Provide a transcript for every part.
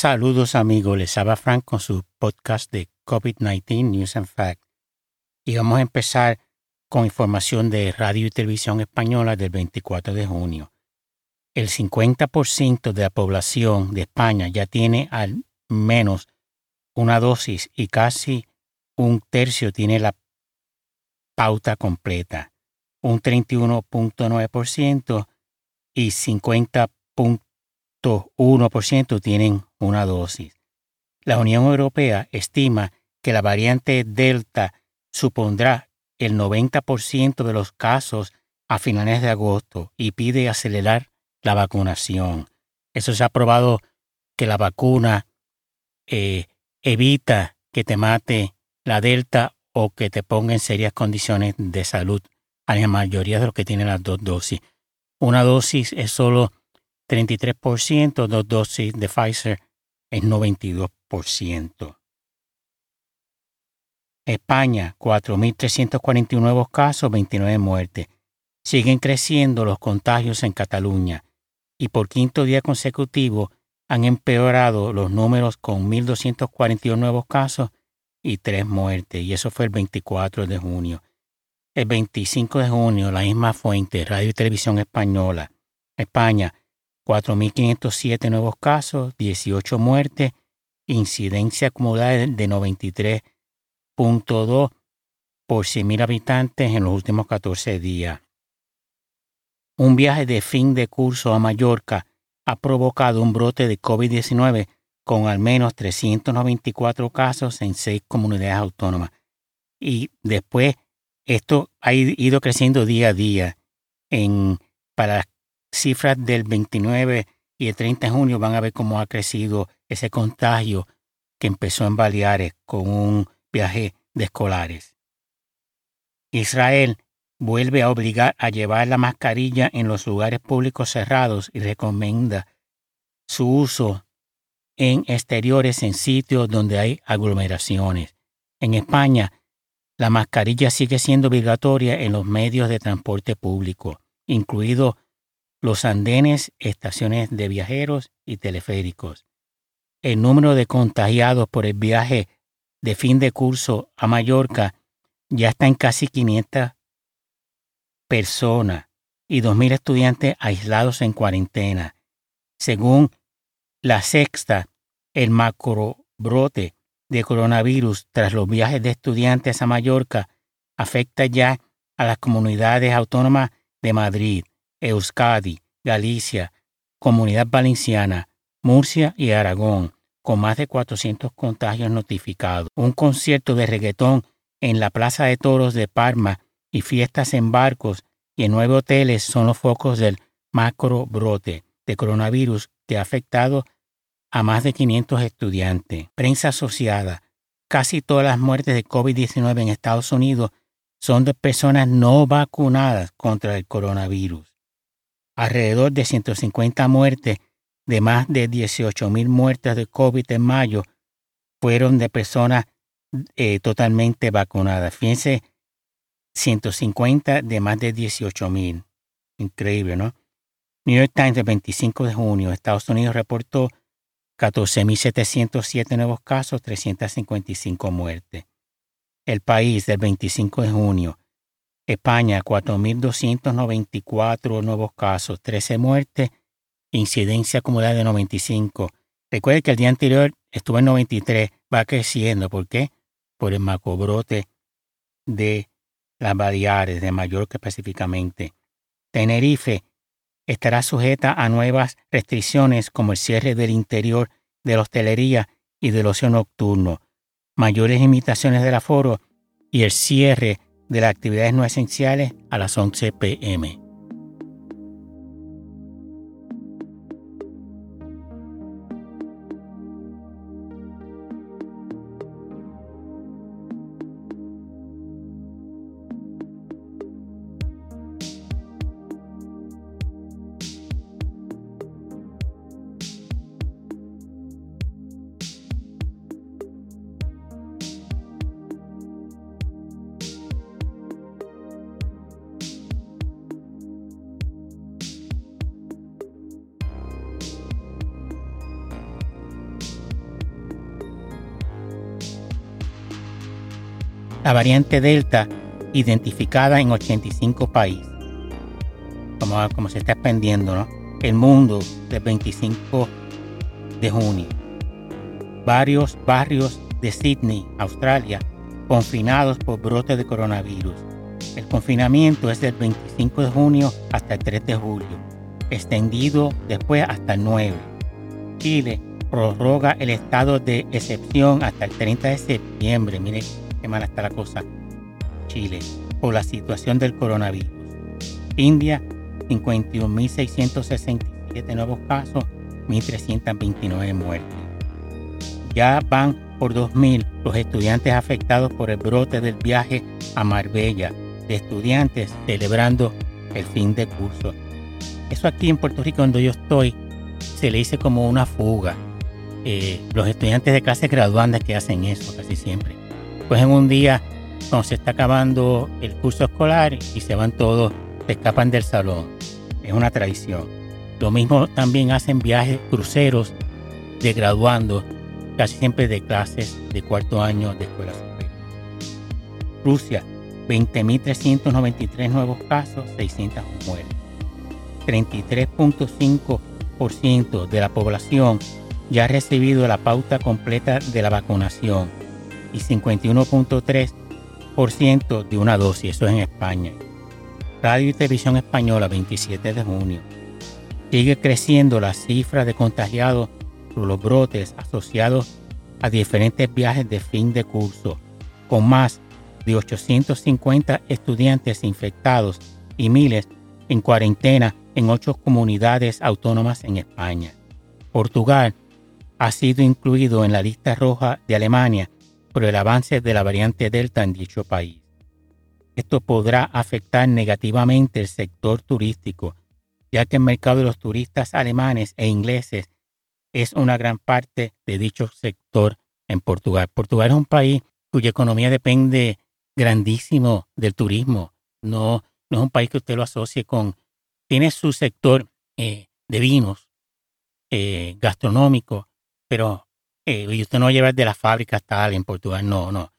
Saludos amigos, les habla Frank con su podcast de COVID-19 News and Facts. Y vamos a empezar con información de Radio y Televisión Española del 24 de junio. El 50% de la población de España ya tiene al menos una dosis y casi un tercio tiene la pauta completa. Un 31.9% y 50.1% tienen una dosis. La Unión Europea estima que la variante Delta supondrá el 90% de los casos a finales de agosto y pide acelerar la vacunación. Eso se ha probado que la vacuna eh, evita que te mate la Delta o que te ponga en serias condiciones de salud a la mayoría de los que tienen las dos dosis. Una dosis es solo 33%, dos dosis de Pfizer es 92%. España, 4.341 nuevos casos, 29 muertes. Siguen creciendo los contagios en Cataluña y por quinto día consecutivo han empeorado los números con 1.241 nuevos casos y 3 muertes, y eso fue el 24 de junio. El 25 de junio, la misma fuente, Radio y Televisión Española, España, 4.507 nuevos casos, 18 muertes, incidencia acumulada de 93.2 por 100.000 habitantes en los últimos 14 días. Un viaje de fin de curso a Mallorca ha provocado un brote de COVID-19 con al menos 394 casos en seis comunidades autónomas. Y después esto ha ido creciendo día a día. En, para cifras del 29 y el 30 de junio van a ver cómo ha crecido ese contagio que empezó en Baleares con un viaje de escolares. Israel vuelve a obligar a llevar la mascarilla en los lugares públicos cerrados y recomienda su uso en exteriores en sitios donde hay aglomeraciones. En España, la mascarilla sigue siendo obligatoria en los medios de transporte público, incluidos los andenes, estaciones de viajeros y teleféricos. El número de contagiados por el viaje de fin de curso a Mallorca ya está en casi 500 personas y 2.000 estudiantes aislados en cuarentena. Según la sexta, el macrobrote de coronavirus tras los viajes de estudiantes a Mallorca afecta ya a las comunidades autónomas de Madrid, Euskadi, Galicia, Comunidad Valenciana, Murcia y Aragón, con más de 400 contagios notificados. Un concierto de reggaetón en la Plaza de Toros de Parma y fiestas en barcos y en nueve hoteles son los focos del macro brote de coronavirus que ha afectado a más de 500 estudiantes. Prensa asociada. Casi todas las muertes de COVID-19 en Estados Unidos son de personas no vacunadas contra el coronavirus. Alrededor de 150 muertes de más de 18.000 muertes de COVID en mayo fueron de personas eh, totalmente vacunadas. Fíjense 150 de más de 18 mil. Increíble, ¿no? New York Times del 25 de junio, Estados Unidos reportó 14.707 nuevos casos, 355 muertes. El país del 25 de junio, España 4.294 nuevos casos, 13 muertes, incidencia acumulada de 95. Recuerde que el día anterior estuvo en 93, va creciendo. ¿Por qué? Por el macobrote de las Baleares, de Mallorca específicamente. Tenerife estará sujeta a nuevas restricciones como el cierre del interior de la hostelería y del ocio nocturno, mayores limitaciones del aforo y el cierre de las actividades no esenciales a las 11 pm. La variante Delta identificada en 85 países. Como, se está expandiendo, ¿no? El mundo del 25 de junio. Varios barrios de Sydney, Australia, confinados por brote de coronavirus. El confinamiento es del 25 de junio hasta el 3 de julio, extendido después hasta el 9. Chile prorroga el estado de excepción hasta el 30 de septiembre. Mire qué mala está la cosa. Chile, por la situación del coronavirus. India, 51.667 nuevos casos, 1.329 muertes. Ya van por 2.000 los estudiantes afectados por el brote del viaje a Marbella, de estudiantes celebrando el fin de curso. Eso aquí en Puerto Rico, donde yo estoy, se le dice como una fuga. Eh, los estudiantes de clases graduandas que hacen eso casi siempre. Pues en un día, cuando se está acabando el curso escolar y se van todos, se escapan del salón. Es una tradición. Lo mismo también hacen viajes cruceros de graduando casi siempre de clases de cuarto año de escuela superior. Rusia, 20.393 nuevos casos, 600 muertes. 33.5% de la población ya ha recibido la pauta completa de la vacunación y 51.3% de una dosis, eso es en España. Radio y Televisión Española, 27 de junio. Sigue creciendo la cifra de contagiados los brotes asociados a diferentes viajes de fin de curso, con más de 850 estudiantes infectados y miles en cuarentena en ocho comunidades autónomas en España. Portugal ha sido incluido en la lista roja de Alemania por el avance de la variante Delta en dicho país. Esto podrá afectar negativamente el sector turístico, ya que el mercado de los turistas alemanes e ingleses es una gran parte de dicho sector en Portugal. Portugal es un país cuya economía depende grandísimo del turismo. No, no es un país que usted lo asocie con... Tiene su sector eh, de vinos, eh, gastronómico, pero eh, usted no va a llevar de las fábricas tal en Portugal, no, no.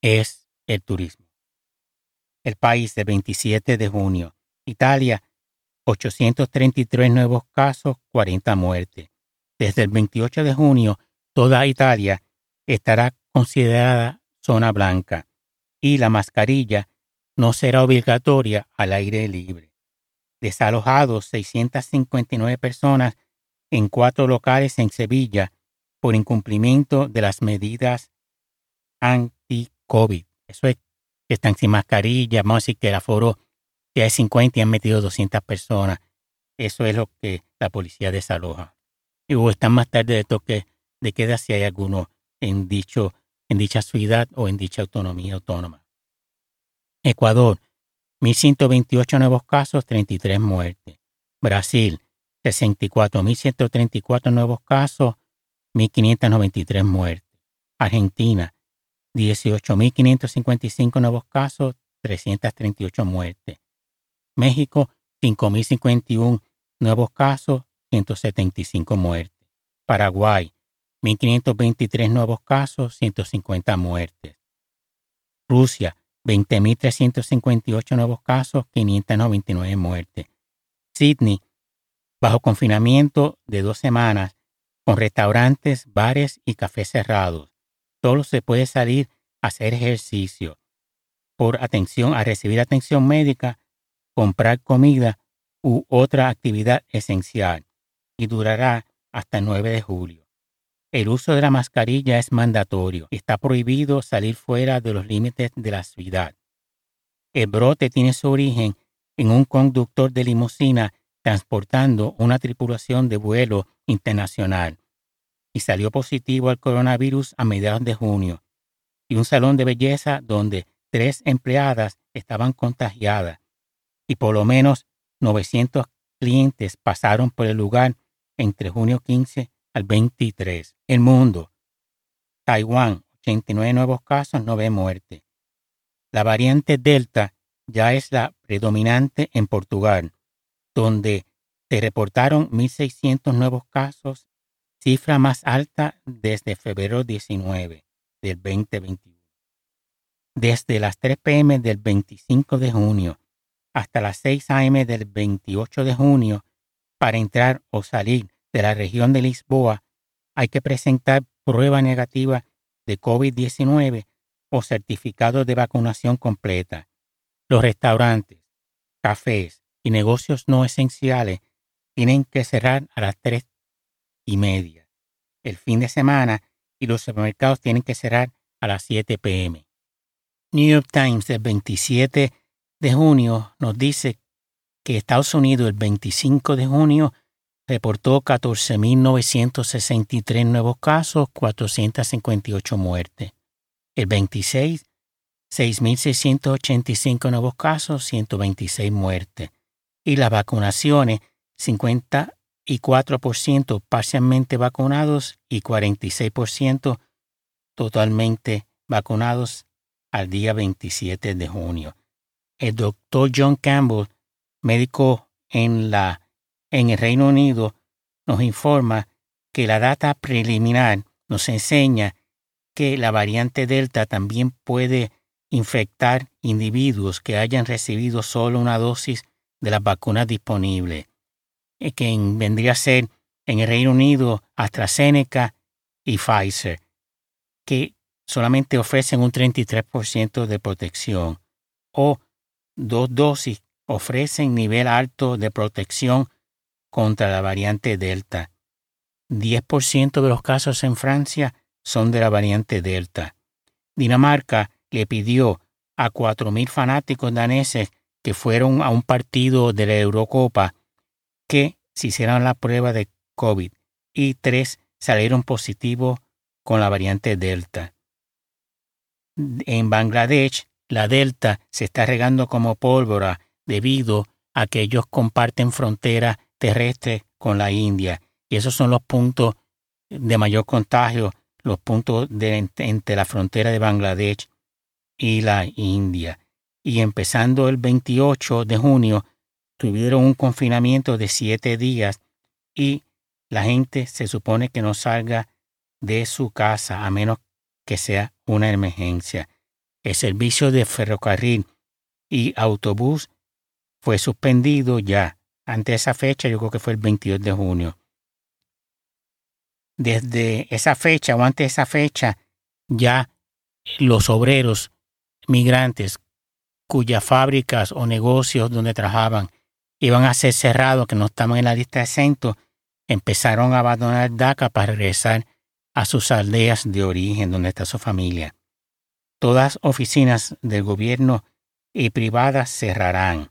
Es el turismo. El país de 27 de junio. Italia, 833 nuevos casos, 40 muertes. Desde el 28 de junio, toda Italia estará considerada zona blanca y la mascarilla no será obligatoria al aire libre. Desalojados 659 personas en cuatro locales en Sevilla por incumplimiento de las medidas anti-COVID. Eso es que están sin mascarilla, vamos a decir que el aforo ya es 50 y han metido 200 personas. Eso es lo que la policía desaloja o están más tarde de toque de queda si hay alguno en, dicho, en dicha ciudad o en dicha autonomía autónoma. Ecuador, 1.128 nuevos casos, 33 muertes. Brasil, 64.134 nuevos casos, 1.593 muertes. Argentina, 18.555 nuevos casos, 338 muertes. México, 5.051 nuevos casos, 175 muertes. Paraguay, 1.523 nuevos casos, 150 muertes. Rusia, 20.358 nuevos casos, 599 muertes. Sydney, bajo confinamiento de dos semanas, con restaurantes, bares y cafés cerrados. Solo se puede salir a hacer ejercicio, por atención a recibir atención médica, comprar comida u otra actividad esencial y durará hasta el 9 de julio. El uso de la mascarilla es mandatorio y está prohibido salir fuera de los límites de la ciudad. El brote tiene su origen en un conductor de limusina transportando una tripulación de vuelo internacional y salió positivo al coronavirus a mediados de junio, y un salón de belleza donde tres empleadas estaban contagiadas y por lo menos 900 clientes pasaron por el lugar entre junio 15 al 23. El mundo. Taiwán, 89 nuevos casos, 9 muertes. La variante Delta ya es la predominante en Portugal, donde se reportaron 1.600 nuevos casos, cifra más alta desde febrero 19 del 2021. desde las 3 pm del 25 de junio hasta las 6 am del 28 de junio para entrar o salir de la región de Lisboa hay que presentar prueba negativa de COVID-19 o certificado de vacunación completa. Los restaurantes, cafés y negocios no esenciales tienen que cerrar a las 3 y media. El fin de semana y los supermercados tienen que cerrar a las 7 pm. New York Times del 27 de junio nos dice que Estados Unidos el 25 de junio reportó 14.963 nuevos casos, 458 muertes. El 26, 6.685 nuevos casos, 126 muertes. Y las vacunaciones, 54% parcialmente vacunados y 46% totalmente vacunados al día 27 de junio. El doctor John Campbell, médico en, la, en el Reino Unido, nos informa que la data preliminar nos enseña que la variante Delta también puede infectar individuos que hayan recibido solo una dosis de las vacunas disponibles, eh, que vendría a ser en el Reino Unido AstraZeneca y Pfizer, que solamente ofrecen un 33% de protección o dos dosis ofrecen nivel alto de protección contra la variante Delta. 10% de los casos en Francia son de la variante Delta. Dinamarca le pidió a 4.000 fanáticos daneses que fueron a un partido de la Eurocopa que se hicieran la prueba de COVID y tres salieron positivos con la variante Delta. En Bangladesh, la Delta se está regando como pólvora debido a que ellos comparten frontera terrestre con la India. Y esos son los puntos de mayor contagio, los puntos de, entre la frontera de Bangladesh y la India. Y empezando el 28 de junio, tuvieron un confinamiento de siete días y la gente se supone que no salga de su casa a menos que sea una emergencia. El servicio de ferrocarril y autobús fue suspendido ya. Ante esa fecha, yo creo que fue el 22 de junio. Desde esa fecha o antes de esa fecha, ya los obreros migrantes cuyas fábricas o negocios donde trabajaban iban a ser cerrados, que no estaban en la lista de centro, empezaron a abandonar DACA para regresar a sus aldeas de origen donde está su familia. Todas oficinas del gobierno y privadas cerrarán.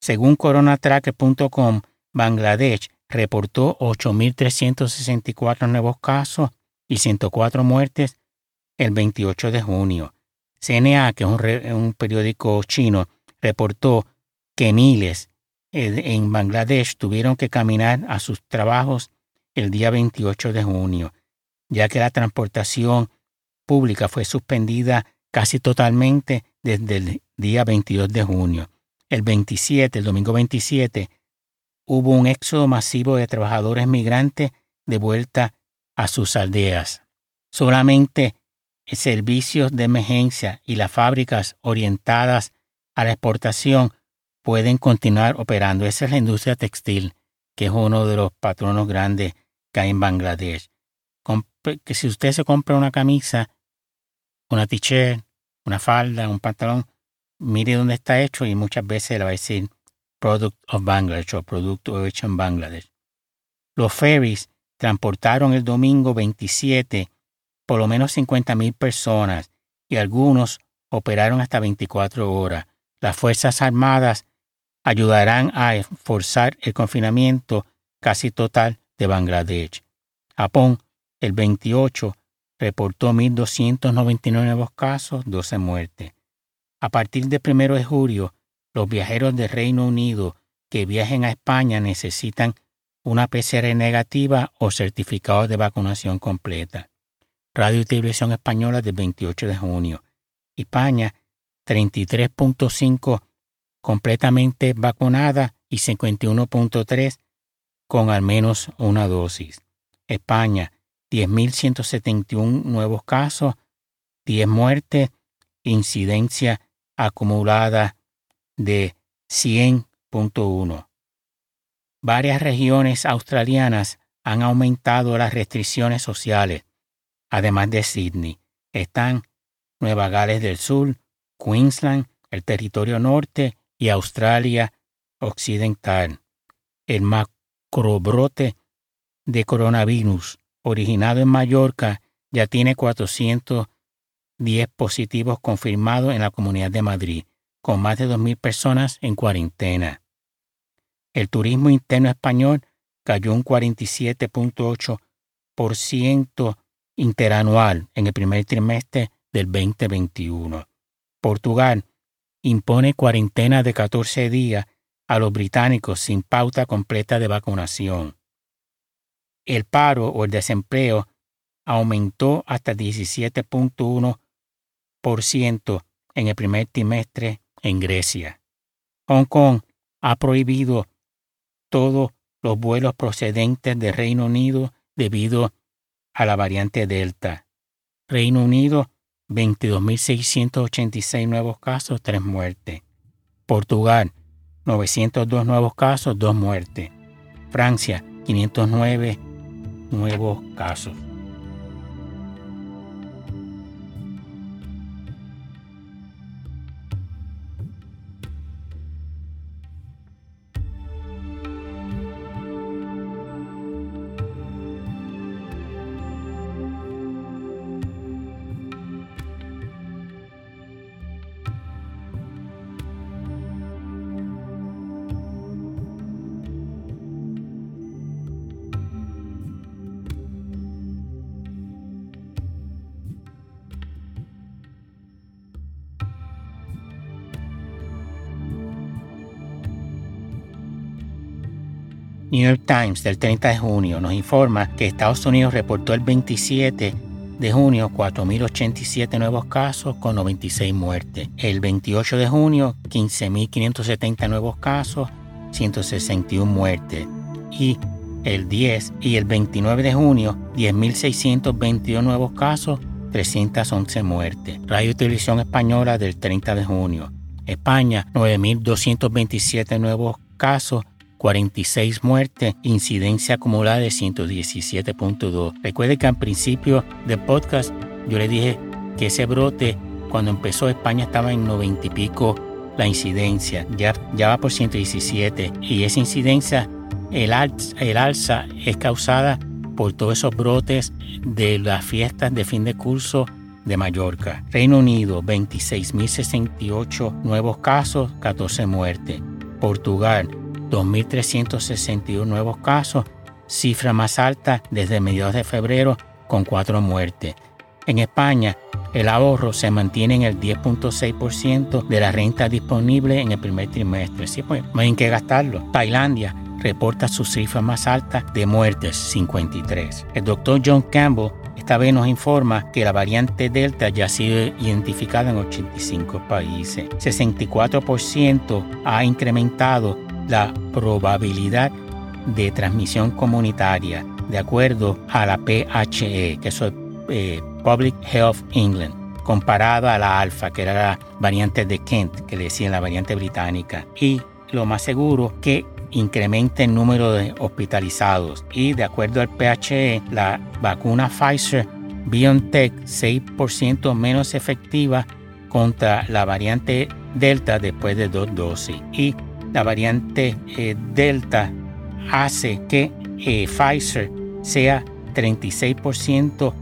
Según coronatracker.com, Bangladesh reportó 8.364 nuevos casos y 104 muertes el 28 de junio. CNA, que es un, periódico chino, reportó que miles en Bangladesh tuvieron que caminar a sus trabajos el día 28 de junio ya que la transportación pública fue suspendida casi totalmente desde el día 22 de junio. El 27, el domingo 27, hubo un éxodo masivo de trabajadores migrantes de vuelta a sus aldeas. Solamente servicios de emergencia y las fábricas orientadas a la exportación pueden continuar operando. Esa es la industria textil, que es uno de los patronos grandes que hay en Bangladesh que si usted se compra una camisa, una t-shirt, una falda, un pantalón, mire dónde está hecho y muchas veces le va a decir Product of Bangladesh o Producto hecho en Bangladesh. Los ferries transportaron el domingo 27 por lo menos 50.000 personas y algunos operaron hasta 24 horas. Las Fuerzas Armadas ayudarán a forzar el confinamiento casi total de Bangladesh. Japón el 28 reportó 1.299 nuevos casos, 12 muertes. A partir del 1 de julio, los viajeros del Reino Unido que viajen a España necesitan una PCR negativa o certificado de vacunación completa. Radio y Televisión Española del 28 de junio. España, 33.5 completamente vacunada y 51.3 con al menos una dosis. España, 10.171 nuevos casos, 10 muertes incidencia acumulada de 100.1. Varias regiones australianas han aumentado las restricciones sociales, además de Sydney. Están Nueva Gales del Sur, Queensland, el Territorio Norte y Australia Occidental. El macrobrote de coronavirus originado en Mallorca ya tiene 410 positivos confirmados en la Comunidad de Madrid, con más de 2.000 personas en cuarentena. El turismo interno español cayó un 47.8% interanual en el primer trimestre del 2021. Portugal impone cuarentena de 14 días a los británicos sin pauta completa de vacunación. El paro o el desempleo aumentó hasta 17.1% en el primer trimestre en Grecia. Hong Kong ha prohibido todos los vuelos procedentes de Reino Unido debido a la variante Delta. Reino Unido, 22.686 nuevos casos, 3 muertes. Portugal, 902 nuevos casos, 2 muertes. Francia, 509 nuevos casos. New York Times del 30 de junio nos informa que Estados Unidos reportó el 27 de junio 4.087 nuevos casos con 96 muertes. El 28 de junio 15.570 nuevos casos, 161 muertes. Y el 10 y el 29 de junio 10.622 nuevos casos, 311 muertes. Radio y Televisión Española del 30 de junio. España 9.227 nuevos casos, 46 muertes, incidencia acumulada de 117.2. Recuerde que al principio del podcast yo le dije que ese brote, cuando empezó España estaba en 90 y pico la incidencia, ya, ya va por 117 y esa incidencia, el, el alza es causada por todos esos brotes de las fiestas de fin de curso de Mallorca. Reino Unido, 26.068 nuevos casos, 14 muertes. Portugal, 2.361 nuevos casos, cifra más alta desde mediados de febrero con cuatro muertes. En España, el ahorro se mantiene en el 10.6% de la renta disponible en el primer trimestre. Sí, pues no hay que gastarlo. Tailandia reporta su cifra más alta de muertes, 53. El doctor John Campbell esta vez nos informa que la variante Delta ya ha sido identificada en 85 países. 64% ha incrementado la probabilidad de transmisión comunitaria, de acuerdo a la PHE, que es eh, Public Health England, comparada a la alfa, que era la variante de Kent, que le decían la variante británica. Y lo más seguro que incremente el número de hospitalizados. Y de acuerdo al PHE, la vacuna Pfizer BioNTech 6% menos efectiva contra la variante Delta después de dos dosis. Y la variante eh, Delta hace que eh, Pfizer sea 36%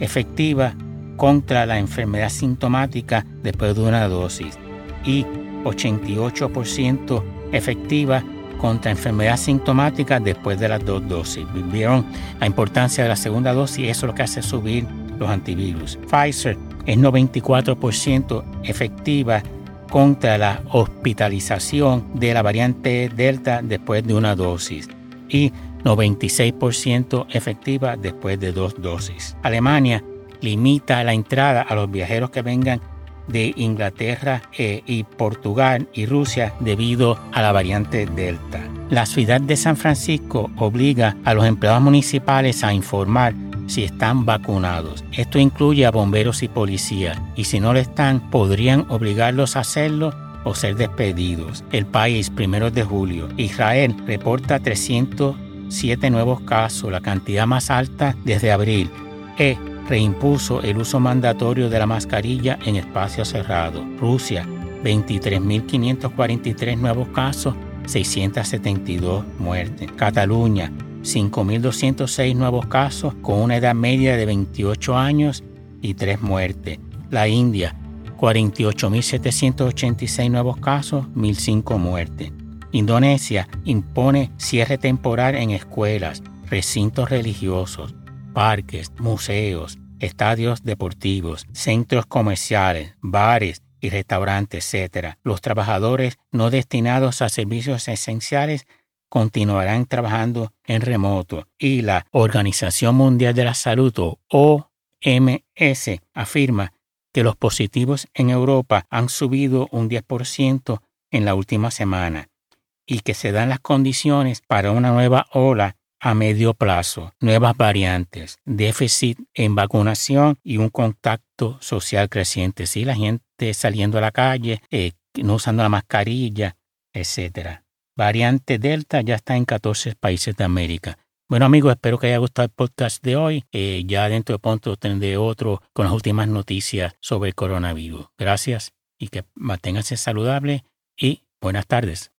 efectiva contra la enfermedad sintomática después de una dosis y 88% efectiva contra enfermedad sintomática después de las dos dosis. Vieron la importancia de la segunda dosis, eso es lo que hace subir los antivirus. Pfizer es 94% efectiva contra la hospitalización de la variante Delta después de una dosis y 96% efectiva después de dos dosis. Alemania limita la entrada a los viajeros que vengan de Inglaterra eh, y Portugal y Rusia debido a la variante Delta. La ciudad de San Francisco obliga a los empleados municipales a informar si están vacunados. Esto incluye a bomberos y policías, y si no lo están, podrían obligarlos a hacerlo o ser despedidos. El país, primero de julio. Israel reporta 307 nuevos casos, la cantidad más alta desde abril. E reimpuso el uso mandatorio de la mascarilla en espacios cerrados. Rusia, 23.543 nuevos casos, 672 muertes. Cataluña, 5.206 nuevos casos con una edad media de 28 años y 3 muertes. La India, 48.786 nuevos casos, 1.005 muertes. Indonesia impone cierre temporal en escuelas, recintos religiosos, parques, museos, estadios deportivos, centros comerciales, bares y restaurantes, etc. Los trabajadores no destinados a servicios esenciales continuarán trabajando en remoto y la Organización Mundial de la Salud OMS afirma que los positivos en Europa han subido un 10% en la última semana y que se dan las condiciones para una nueva ola a medio plazo, nuevas variantes, déficit en vacunación y un contacto social creciente. Sí, la gente saliendo a la calle, eh, no usando la mascarilla, etc. Variante Delta ya está en 14 países de América. Bueno amigos, espero que haya gustado el podcast de hoy. Eh, ya dentro de pronto tendré otro con las últimas noticias sobre el coronavirus. Gracias y que manténganse saludables y buenas tardes.